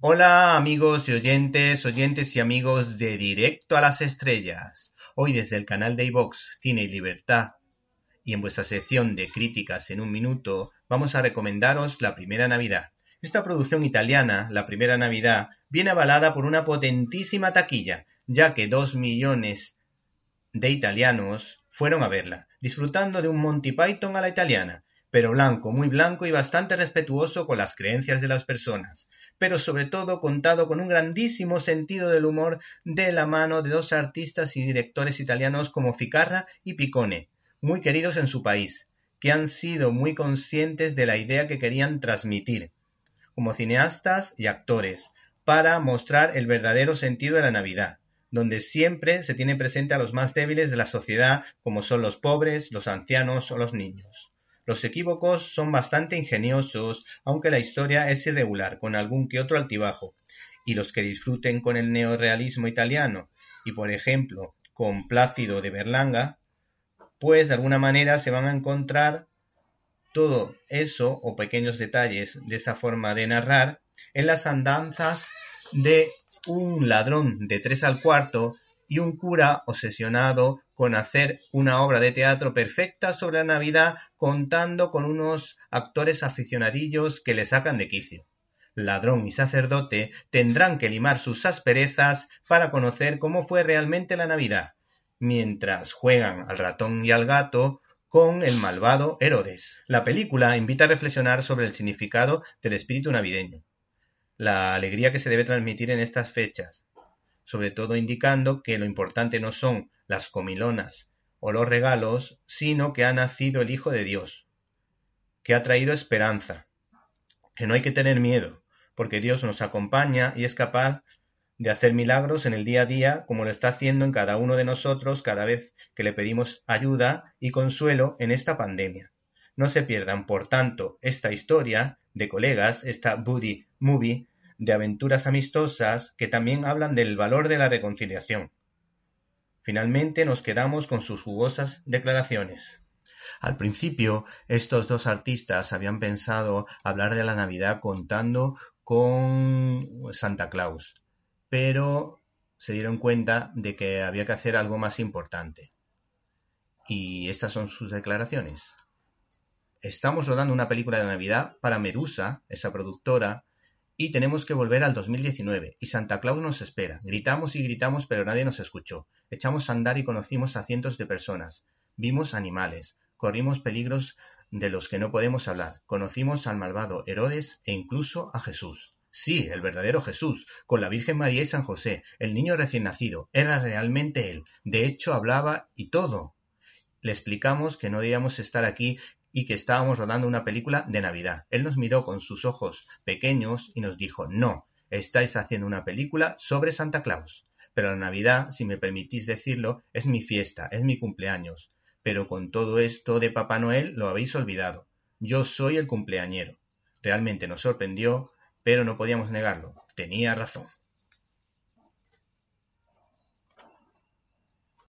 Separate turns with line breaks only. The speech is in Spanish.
Hola amigos y oyentes, oyentes y amigos de Directo a las Estrellas. Hoy desde el canal de iVox Cine y Libertad y en vuestra sección de críticas en un minuto vamos a recomendaros La Primera Navidad. Esta producción italiana, La Primera Navidad, viene avalada por una potentísima taquilla, ya que dos millones de italianos fueron a verla, disfrutando de un Monty Python a la italiana, pero blanco, muy blanco y bastante respetuoso con las creencias de las personas, pero sobre todo contado con un grandísimo sentido del humor de la mano de dos artistas y directores italianos como Ficarra y Piccone, muy queridos en su país, que han sido muy conscientes de la idea que querían transmitir, como cineastas y actores, para mostrar el verdadero sentido de la Navidad, donde siempre se tiene presente a los más débiles de la sociedad, como son los pobres, los ancianos o los niños. Los equívocos son bastante ingeniosos, aunque la historia es irregular, con algún que otro altibajo, y los que disfruten con el neorealismo italiano y, por ejemplo, con Plácido de Berlanga, pues de alguna manera se van a encontrar todo eso o pequeños detalles de esa forma de narrar en las andanzas de un ladrón de tres al cuarto y un cura obsesionado con hacer una obra de teatro perfecta sobre la Navidad contando con unos actores aficionadillos que le sacan de quicio. Ladrón y sacerdote tendrán que limar sus asperezas para conocer cómo fue realmente la Navidad, mientras juegan al ratón y al gato con el malvado Herodes. La película invita a reflexionar sobre el significado del espíritu navideño, la alegría que se debe transmitir en estas fechas, sobre todo indicando que lo importante no son las comilonas o los regalos, sino que ha nacido el Hijo de Dios, que ha traído esperanza, que no hay que tener miedo, porque Dios nos acompaña y es capaz de hacer milagros en el día a día, como lo está haciendo en cada uno de nosotros cada vez que le pedimos ayuda y consuelo en esta pandemia. No se pierdan, por tanto, esta historia de colegas, esta buddy movie, de aventuras amistosas que también hablan del valor de la reconciliación. Finalmente nos quedamos con sus jugosas declaraciones. Al principio, estos dos artistas habían pensado hablar de la Navidad contando con Santa Claus, pero se dieron cuenta de que había que hacer algo más importante. Y estas son sus declaraciones. Estamos rodando una película de Navidad para Medusa, esa productora, y tenemos que volver al 2019, y Santa Claus nos espera. Gritamos y gritamos, pero nadie nos escuchó. Echamos a andar y conocimos a cientos de personas. Vimos animales, corrimos peligros de los que no podemos hablar. Conocimos al malvado Herodes e incluso a Jesús. Sí, el verdadero Jesús, con la Virgen María y San José, el niño recién nacido, era realmente él. De hecho, hablaba y todo. Le explicamos que no debíamos estar aquí y que estábamos rodando una película de Navidad. Él nos miró con sus ojos pequeños y nos dijo, no, estáis haciendo una película sobre Santa Claus. Pero la Navidad, si me permitís decirlo, es mi fiesta, es mi cumpleaños. Pero con todo esto de Papá Noel lo habéis olvidado. Yo soy el cumpleañero. Realmente nos sorprendió, pero no podíamos negarlo. Tenía razón.